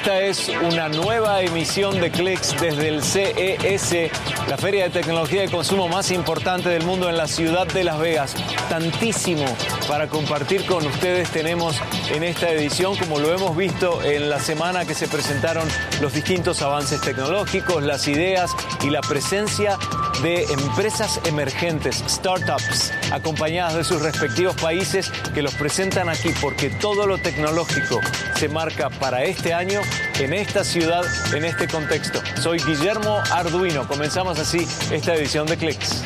Esta es una nueva emisión de Clicks desde el CES, la feria de tecnología y consumo más importante del mundo en la ciudad de Las Vegas. Tantísimo para compartir con ustedes tenemos en esta edición, como lo hemos visto en la semana que se presentaron los distintos avances tecnológicos, las ideas y la presencia de empresas emergentes, startups, acompañadas de sus respectivos países que los presentan aquí porque todo lo tecnológico se marca para este año en esta ciudad, en este contexto. Soy Guillermo Arduino. Comenzamos así esta edición de Clicks.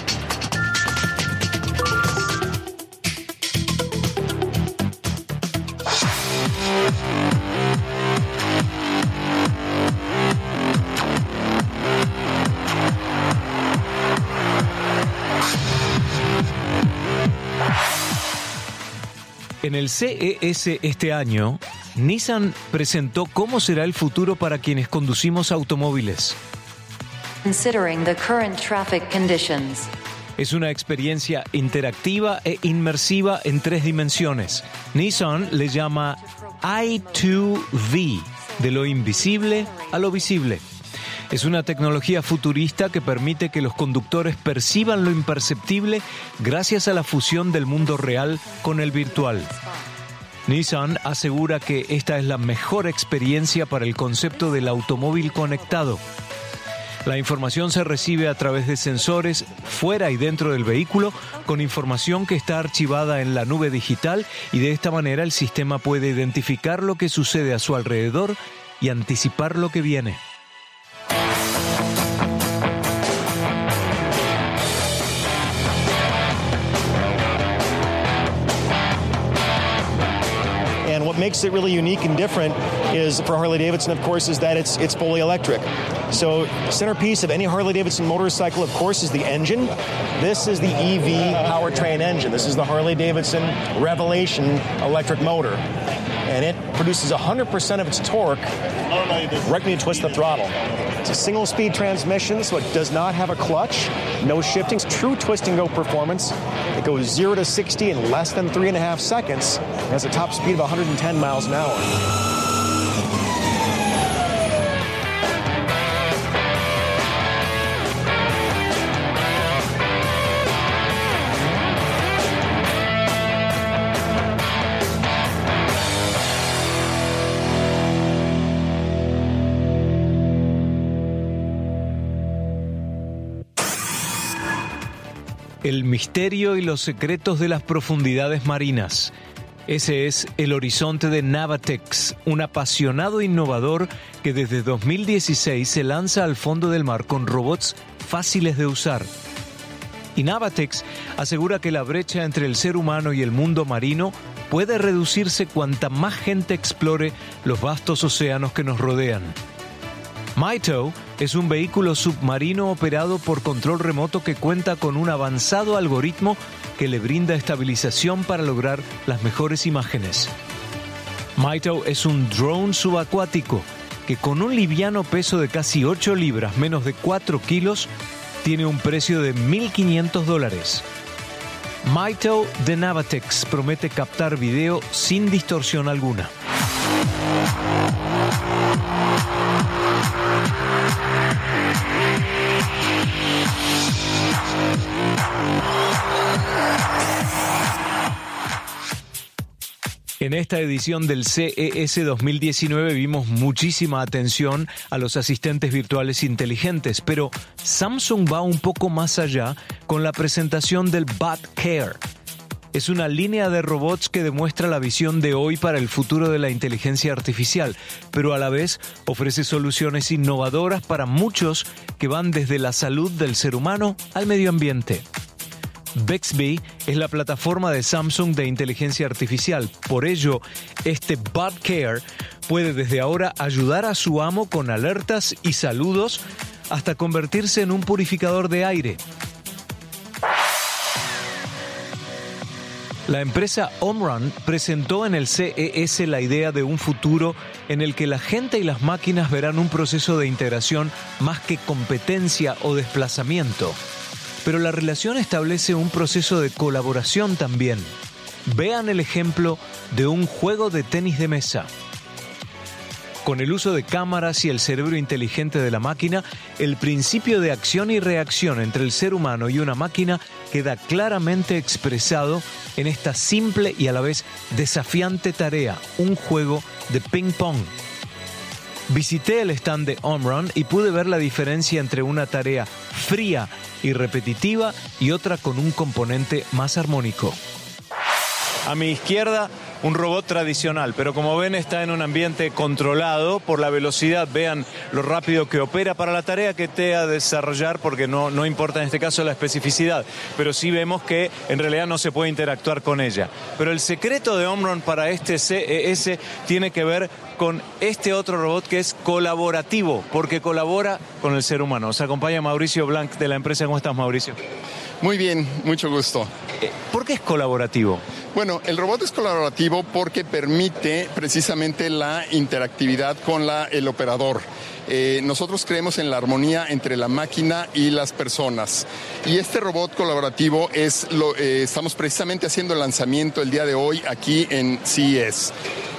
En el CES este año, Nissan presentó cómo será el futuro para quienes conducimos automóviles. Es una experiencia interactiva e inmersiva en tres dimensiones. Nissan le llama I2V, de lo invisible a lo visible. Es una tecnología futurista que permite que los conductores perciban lo imperceptible gracias a la fusión del mundo real con el virtual. Nissan asegura que esta es la mejor experiencia para el concepto del automóvil conectado. La información se recibe a través de sensores fuera y dentro del vehículo con información que está archivada en la nube digital y de esta manera el sistema puede identificar lo que sucede a su alrededor y anticipar lo que viene. Makes it really unique and different is for Harley Davidson, of course, is that it's it's fully electric. So centerpiece of any Harley Davidson motorcycle, of course, is the engine. This is the EV powertrain engine. This is the Harley Davidson Revelation electric motor. And it produces 100% of its torque right when you twist the throttle. It's a single speed transmission, so it does not have a clutch, no shiftings, true twist and go performance. It goes 0 to 60 in less than three and a half seconds, and has a top speed of 110 miles an hour. El misterio y los secretos de las profundidades marinas. Ese es el horizonte de Navatex, un apasionado innovador que desde 2016 se lanza al fondo del mar con robots fáciles de usar. Y Navatex asegura que la brecha entre el ser humano y el mundo marino puede reducirse cuanta más gente explore los vastos océanos que nos rodean. Es un vehículo submarino operado por control remoto que cuenta con un avanzado algoritmo que le brinda estabilización para lograr las mejores imágenes. Maito es un drone subacuático que con un liviano peso de casi 8 libras, menos de 4 kilos, tiene un precio de 1.500 dólares. Maito de Navatex promete captar video sin distorsión alguna. En esta edición del CES 2019 vimos muchísima atención a los asistentes virtuales inteligentes, pero Samsung va un poco más allá con la presentación del Bot Care. Es una línea de robots que demuestra la visión de hoy para el futuro de la inteligencia artificial, pero a la vez ofrece soluciones innovadoras para muchos que van desde la salud del ser humano al medio ambiente. Bixby es la plataforma de Samsung de inteligencia artificial. Por ello, este Bot Care puede desde ahora ayudar a su amo con alertas y saludos hasta convertirse en un purificador de aire. La empresa Omron presentó en el CES la idea de un futuro en el que la gente y las máquinas verán un proceso de integración más que competencia o desplazamiento pero la relación establece un proceso de colaboración también. Vean el ejemplo de un juego de tenis de mesa. Con el uso de cámaras y el cerebro inteligente de la máquina, el principio de acción y reacción entre el ser humano y una máquina queda claramente expresado en esta simple y a la vez desafiante tarea, un juego de ping-pong. Visité el stand de Omron y pude ver la diferencia entre una tarea fría y repetitiva y otra con un componente más armónico. A mi izquierda un robot tradicional, pero como ven está en un ambiente controlado por la velocidad, vean lo rápido que opera para la tarea que te a desarrollar, porque no, no importa en este caso la especificidad, pero sí vemos que en realidad no se puede interactuar con ella. Pero el secreto de Omron para este CES tiene que ver con este otro robot que es colaborativo, porque colabora con el ser humano. Nos acompaña Mauricio Blanc de la empresa. ¿Cómo estás, Mauricio? Muy bien, mucho gusto. ¿Por qué es colaborativo? Bueno, el robot es colaborativo porque permite precisamente la interactividad con la, el operador. Eh, nosotros creemos en la armonía entre la máquina y las personas. Y este robot colaborativo es lo, eh, estamos precisamente haciendo el lanzamiento el día de hoy aquí en CES.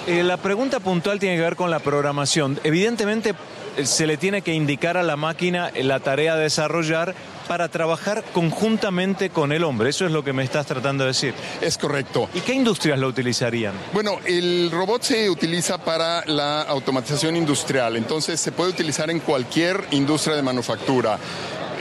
Eh, la pregunta puntual tiene que ver con la programación. Evidentemente se le tiene que indicar a la máquina la tarea de desarrollar para trabajar conjuntamente con el hombre. Eso es lo que me estás tratando de decir. Es correcto. ¿Y qué industrias lo utilizarían? Bueno, el robot se utiliza para la automatización industrial, entonces se puede utilizar en cualquier industria de manufactura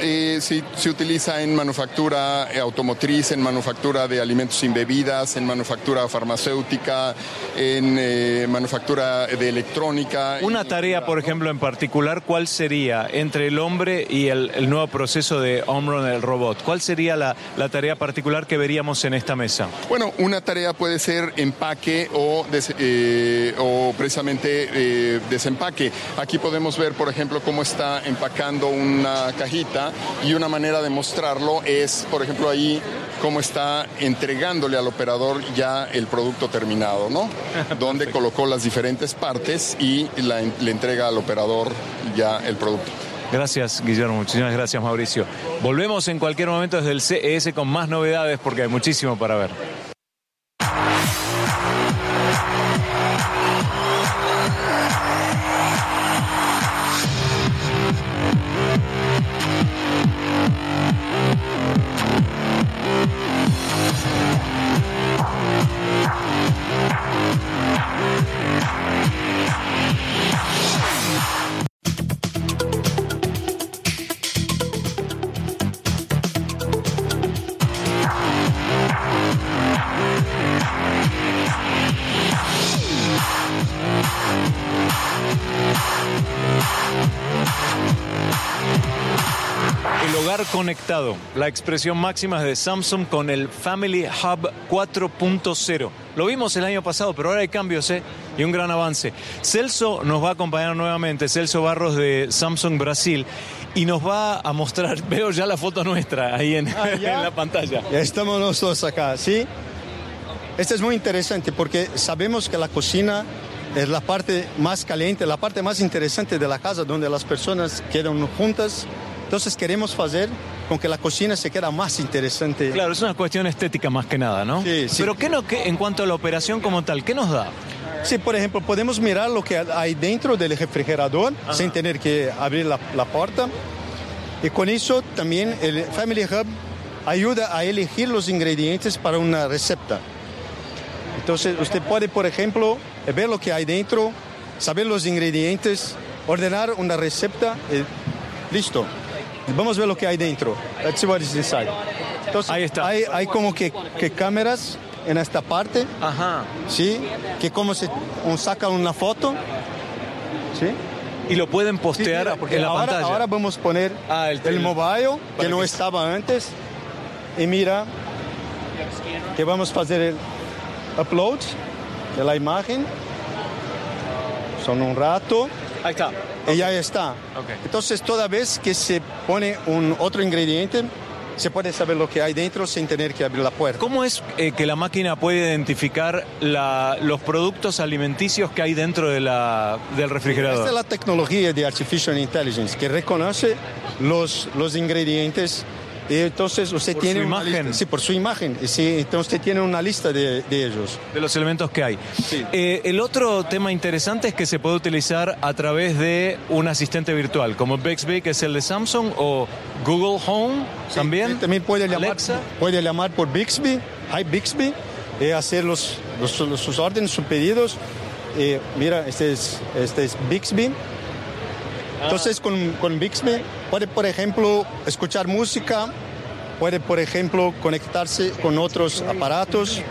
eh, se, utiliza en manufactura eh, automotriz, en manufactura de alimentos sin bebidas, en manufactura farmacéutica, en eh, manufactura de electrónica. Una tarea, por ejemplo, en particular, ¿cuál sería entre el hombre y el, nuevo proceso de Omron, el robot? ¿Cuál sería la, tarea particular que veríamos en esta mesa? Bueno, una tarea puede ser empaque o, eh, o precisamente desempaque. Aquí podemos ver, por ejemplo, cómo está empacando una cajita y una manera de mostrarlo es, por ejemplo, ahí cómo está entregándole al operador ya el producto terminado, ¿no? Donde colocó las diferentes partes y le entrega al operador ya el producto. Gracias, Guillermo. Muchísimas gracias, Mauricio. Volvemos en cualquier momento desde el CES con más novedades porque hay muchísimo para ver. Conectado. La expresión máxima de Samsung con el Family Hub 4.0. Lo vimos el año pasado, pero ahora hay cambios ¿eh? y un gran avance. Celso nos va a acompañar nuevamente, Celso Barros de Samsung Brasil, y nos va a mostrar, veo ya la foto nuestra ahí en, ah, en la pantalla. Ya estamos nosotros acá, ¿sí? Esto es muy interesante porque sabemos que la cocina es la parte más caliente, la parte más interesante de la casa donde las personas quedan juntas entonces queremos hacer con que la cocina se quede más interesante. Claro, es una cuestión estética más que nada, ¿no? Sí, sí. Pero ¿qué no, qué, en cuanto a la operación como tal, qué nos da? Sí, por ejemplo, podemos mirar lo que hay dentro del refrigerador sin tener que abrir la, la puerta. Y con eso también el Family Hub ayuda a elegir los ingredientes para una receta. Entonces usted puede, por ejemplo, ver lo que hay dentro, saber los ingredientes, ordenar una receta y listo. Vamos a ver lo que hay dentro. Let's see what is inside. Entonces, Ahí está. Hay, hay como que, que, cámaras en esta parte. Ajá. Sí. Que como se un saca una foto. Sí. Y lo pueden postear sí, porque en la ahora, pantalla. Ahora vamos a poner ah, el, el, mobile, que no que... estaba antes. Y mira, que vamos a hacer el upload de la imagen. Son un rato. Ahí está. Y ya está. Okay. Entonces, toda vez que se pone un otro ingrediente, se puede saber lo que hay dentro sin tener que abrir la puerta. ¿Cómo es eh, que la máquina puede identificar la, los productos alimenticios que hay dentro de la, del refrigerador? Esta es la tecnología de Artificial Intelligence que reconoce los, los ingredientes entonces usted Por tiene su imagen. lista- sí, por su imagen. Y sí, entonces usted tiene una lista de, de ellos. de los elementos que hay. Sí. Eh, el otro tema interesante es que se puede utilizar a través de un asistente virtual, como Bixby, que es el de Samsung, o Google Home también. También puede llamar, Alexa. puede llamar por Bixby, Hi Bixby, hacer los, los- los- sus órdenes, sus pedidos. Eh, mira, este es, este es Bixby. Entonces con, con Bixby puede, por ejemplo, escuchar música, puede, por ejemplo, conectarse con otros aparatos,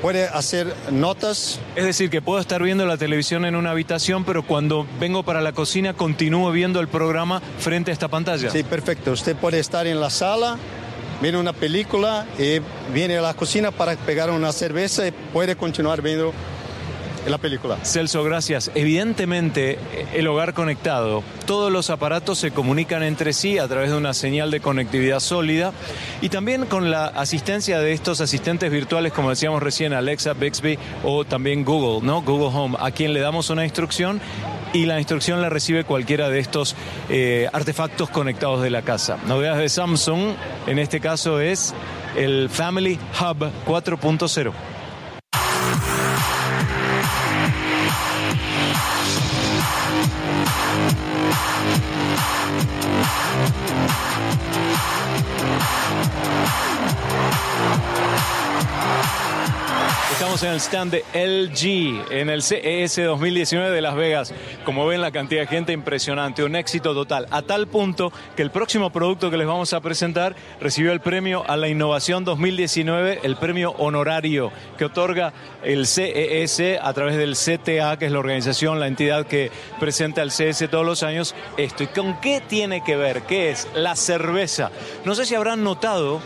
puede hacer notas. Es decir, que puedo estar viendo la televisión en una habitación, pero cuando vengo para la cocina continúo viendo el programa frente a esta pantalla. Sí, perfecto. Usted puede estar en la sala, viene una película y viene a la cocina para pegar una cerveza y puede continuar viendo la película. Celso, gracias. Evidentemente, el hogar conectado, todos los aparatos se comunican entre sí a través de una señal de conectividad sólida y también con la asistencia de estos asistentes virtuales, como decíamos recién, Alexa, Bixby o también Google, ¿no? Google Home, a quien le damos una instrucción y la instrucción la recibe cualquiera de estos eh, artefactos conectados de la casa. Novedades de Samsung, en este caso es el Family Hub 4.0. En el stand de LG en el CES 2019 de Las Vegas. Como ven, la cantidad de gente impresionante, un éxito total, a tal punto que el próximo producto que les vamos a presentar recibió el premio a la innovación 2019, el premio honorario que otorga el CES a través del CTA, que es la organización, la entidad que presenta el CES todos los años. Esto, ¿y con qué tiene que ver? ¿Qué es? La cerveza. No sé si habrán notado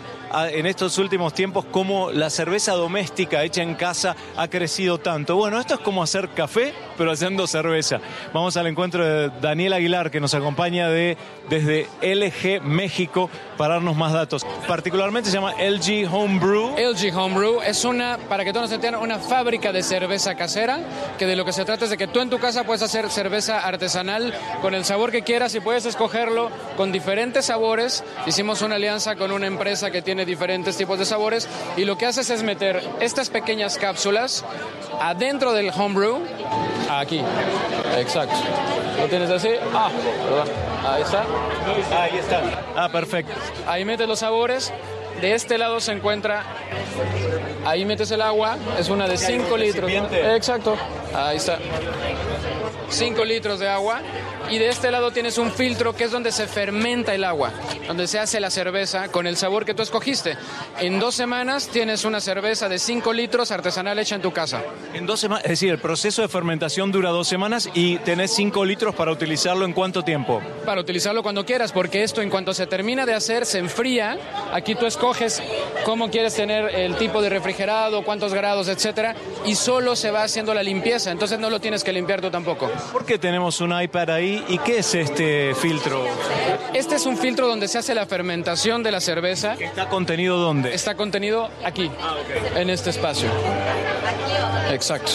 en estos últimos tiempos cómo la cerveza doméstica hecha en casa ha crecido tanto. Bueno, esto es como hacer café, pero haciendo cerveza. Vamos al encuentro de Daniel Aguilar, que nos acompaña de, desde LG México para darnos más datos. Particularmente se llama LG Homebrew. LG Homebrew es una, para que todos nos entiendan, una fábrica de cerveza casera, que de lo que se trata es de que tú en tu casa puedes hacer cerveza artesanal con el sabor que quieras y puedes escogerlo con diferentes sabores. Hicimos una alianza con una empresa que tiene diferentes tipos de sabores y lo que haces es meter estas pequeñas cápsulas adentro del Homebrew, aquí, exacto. Lo tienes así, ah, ahí está. Ahí está. Ah, perfecto. Ahí metes los sabores. De este lado se encuentra. Ahí metes el agua. Es una de 5 litros. Exacto. Ahí está. 5 litros de agua. Y de este lado tienes un filtro que es donde se fermenta el agua, donde se hace la cerveza con el sabor que tú escogiste. En dos semanas tienes una cerveza de 5 litros artesanal hecha en tu casa. En dos semanas, es decir, el proceso de fermentación dura dos semanas y tenés cinco litros para utilizarlo en cuánto tiempo. para utilizarlo cuando quieras, porque esto en cuanto se termina de hacer se enfría. Aquí tú escoges cómo quieres tener el tipo de refrigerado, cuántos grados, etcétera, y solo se va haciendo la limpieza. Entonces no lo tienes que limpiar tú tampoco. ¿Por qué tenemos un iPad ahí? ¿Y qué es este filtro? Este es un filtro donde se hace la fermentación de la cerveza. ¿Está contenido dónde? Está contenido aquí, en este espacio. Exacto.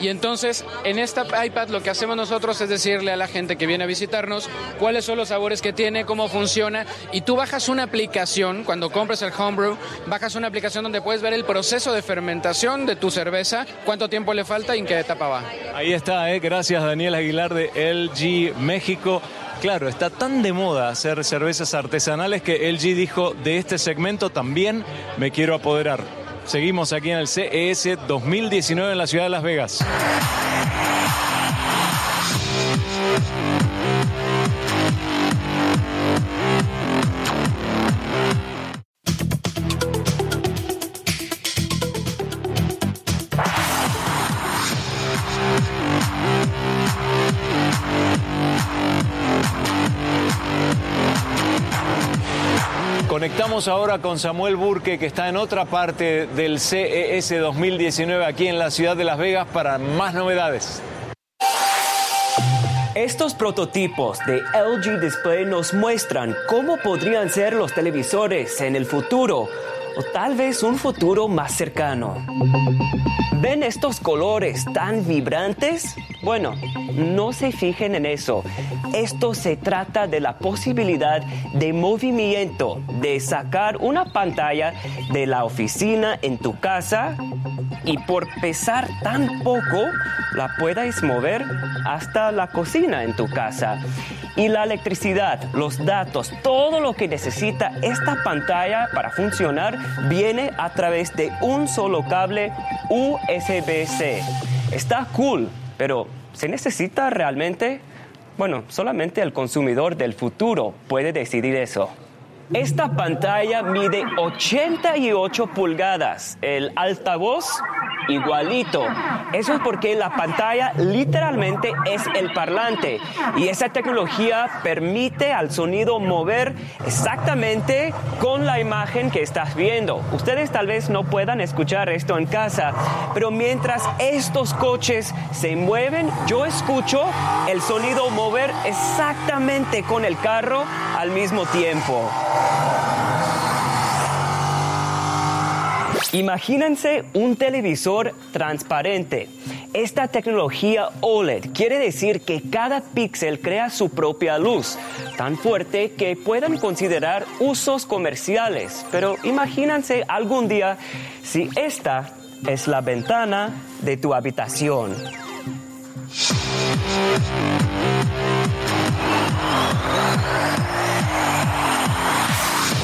Y entonces, en esta iPad lo que hacemos nosotros es decirle a la gente que viene a visitarnos cuáles son los sabores que tiene, cómo funciona, y tú bajas una aplicación, cuando compres el Homebrew, bajas una aplicación donde puedes ver el proceso de fermentación de tu cerveza, cuánto tiempo le falta y en qué etapa va. Ahí está, ¿eh? gracias Daniel Aguilar de LG México. Claro, está tan de moda hacer cervezas artesanales que LG dijo, de este segmento también me quiero apoderar. Seguimos aquí en el CES 2019 en la ciudad de Las Vegas. Ahora con Samuel Burke, que está en otra parte del CES 2019 aquí en la ciudad de Las Vegas para más novedades. Estos prototipos de LG Display nos muestran cómo podrían ser los televisores en el futuro. O tal vez un futuro más cercano. ¿Ven estos colores tan vibrantes? Bueno, no se fijen en eso. Esto se trata de la posibilidad de movimiento, de sacar una pantalla de la oficina en tu casa y por pesar tan poco la puedas mover hasta la cocina en tu casa. Y la electricidad, los datos, todo lo que necesita esta pantalla para funcionar viene a través de un solo cable USB-C. Está cool, pero ¿se necesita realmente? Bueno, solamente el consumidor del futuro puede decidir eso. Esta pantalla mide 88 pulgadas. El altavoz igualito. Eso es porque la pantalla literalmente es el parlante y esa tecnología permite al sonido mover exactamente con la imagen que estás viendo. Ustedes tal vez no puedan escuchar esto en casa, pero mientras estos coches se mueven, yo escucho el sonido mover exactamente con el carro al mismo tiempo. Imagínense un televisor transparente. Esta tecnología OLED quiere decir que cada píxel crea su propia luz, tan fuerte que puedan considerar usos comerciales. Pero imagínense algún día si esta es la ventana de tu habitación.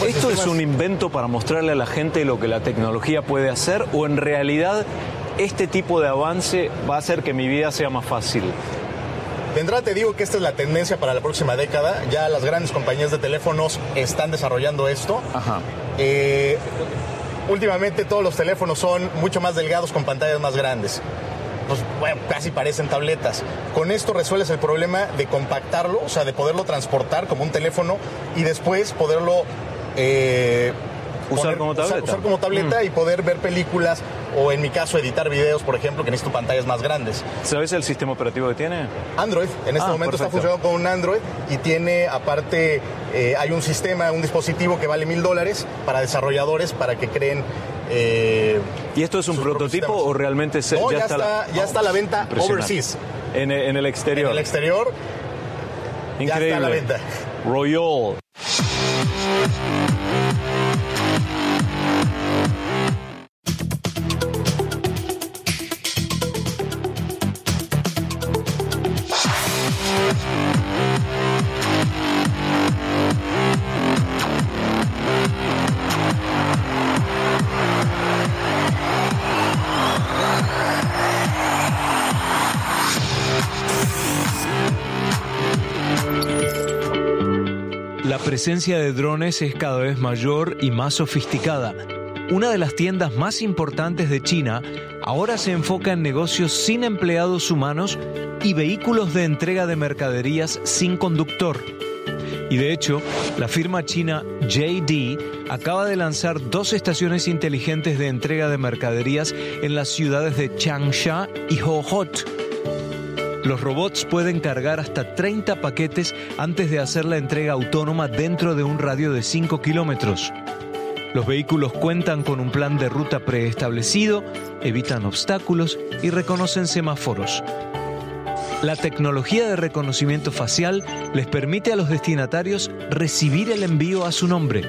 ¿Esto es un invento para mostrarle a la gente lo que la tecnología puede hacer o en realidad este tipo de avance va a hacer que mi vida sea más fácil? De entrada te digo que esta es la tendencia para la próxima década. Ya las grandes compañías de teléfonos están desarrollando esto. Ajá. Eh, últimamente todos los teléfonos son mucho más delgados con pantallas más grandes. Pues bueno, casi parecen tabletas. Con esto resuelves el problema de compactarlo, o sea, de poderlo transportar como un teléfono y después poderlo eh, Usar como tableta. Usar, como tableta y poder ver películas o en mi caso editar videos, por ejemplo, que necesito pantallas más grandes. ¿Sabes el sistema operativo que tiene? Android. En este Ah, momento está funcionando con un Android y tiene aparte, eh, hay un sistema, un dispositivo que vale mil dólares para desarrolladores para que creen... eh, ¿Y esto es un prototipo o realmente se- No, ya, ya está, está- ya está a la venta Impresionante. overseas. En, en el exterior. En el exterior ya Increíble. está a la venta. Royal. Presencia de drones es cada vez mayor y más sofisticada. Una de las tiendas más importantes de China ahora se enfoca en negocios sin empleados humanos y vehículos de entrega de mercaderías sin conductor. Y de hecho, la firma china JD acaba de lanzar dos estaciones inteligentes de entrega de mercaderías en las ciudades de Changsha y Hohhot. Los robots pueden cargar hasta 30 paquetes antes de hacer la entrega autónoma dentro de un radio de 5 kilómetros. Los vehículos cuentan con un plan de ruta preestablecido, evitan obstáculos y reconocen semáforos. La tecnología de reconocimiento facial les permite a los destinatarios recibir el envío a su nombre.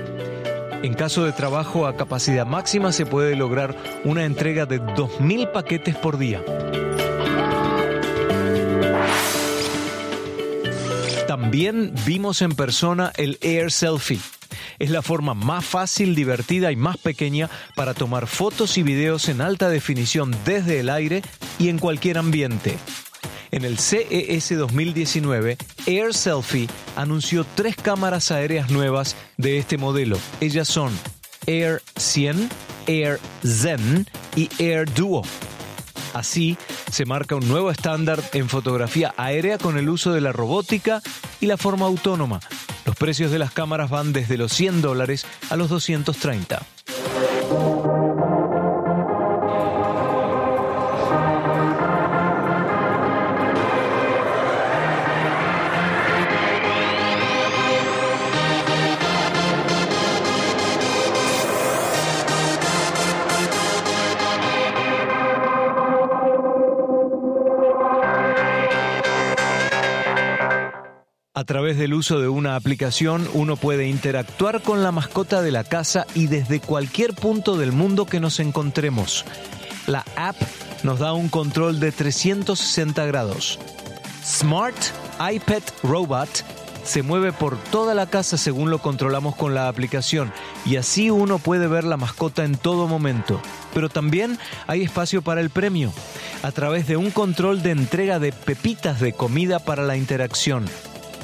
En caso de trabajo a capacidad máxima se puede lograr una entrega de 2.000 paquetes por día. También vimos en persona el Air Selfie. Es la forma más fácil, divertida y más pequeña para tomar fotos y videos en alta definición desde el aire y en cualquier ambiente. En el CES 2019, Air Selfie anunció tres cámaras aéreas nuevas de este modelo. Ellas son Air 100, Air Zen y Air Duo. Así, se marca un nuevo estándar en fotografía aérea con el uso de la robótica y la forma autónoma. Los precios de las cámaras van desde los 100 dólares a los 230. Través del uso de una aplicación uno puede interactuar con la mascota de la casa y desde cualquier punto del mundo que nos encontremos. La app nos da un control de 360 grados. Smart iPet Robot se mueve por toda la casa según lo controlamos con la aplicación y así uno puede ver la mascota en todo momento. Pero también hay espacio para el premio a través de un control de entrega de pepitas de comida para la interacción.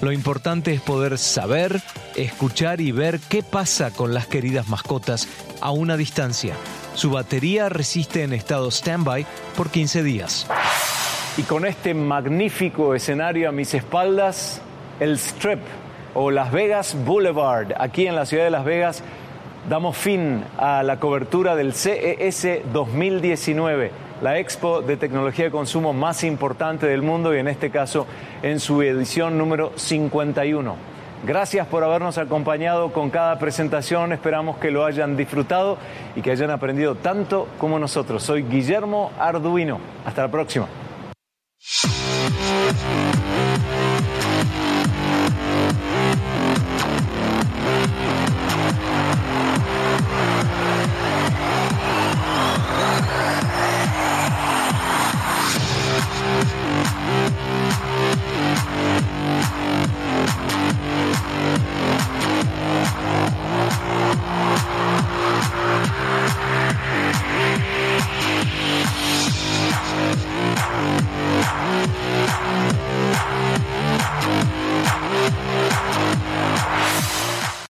Lo importante es poder saber, escuchar y ver qué pasa con las queridas mascotas a una distancia. Su batería resiste en estado standby por 15 días. Y con este magnífico escenario a mis espaldas, el Strip o Las Vegas Boulevard, aquí en la ciudad de Las Vegas, damos fin a la cobertura del CES 2019, la expo de tecnología de consumo más importante del mundo y en este caso en su edición número 51. Gracias por habernos acompañado con cada presentación, esperamos que lo hayan disfrutado y que hayan aprendido tanto como nosotros. Soy Guillermo Arduino, hasta la próxima.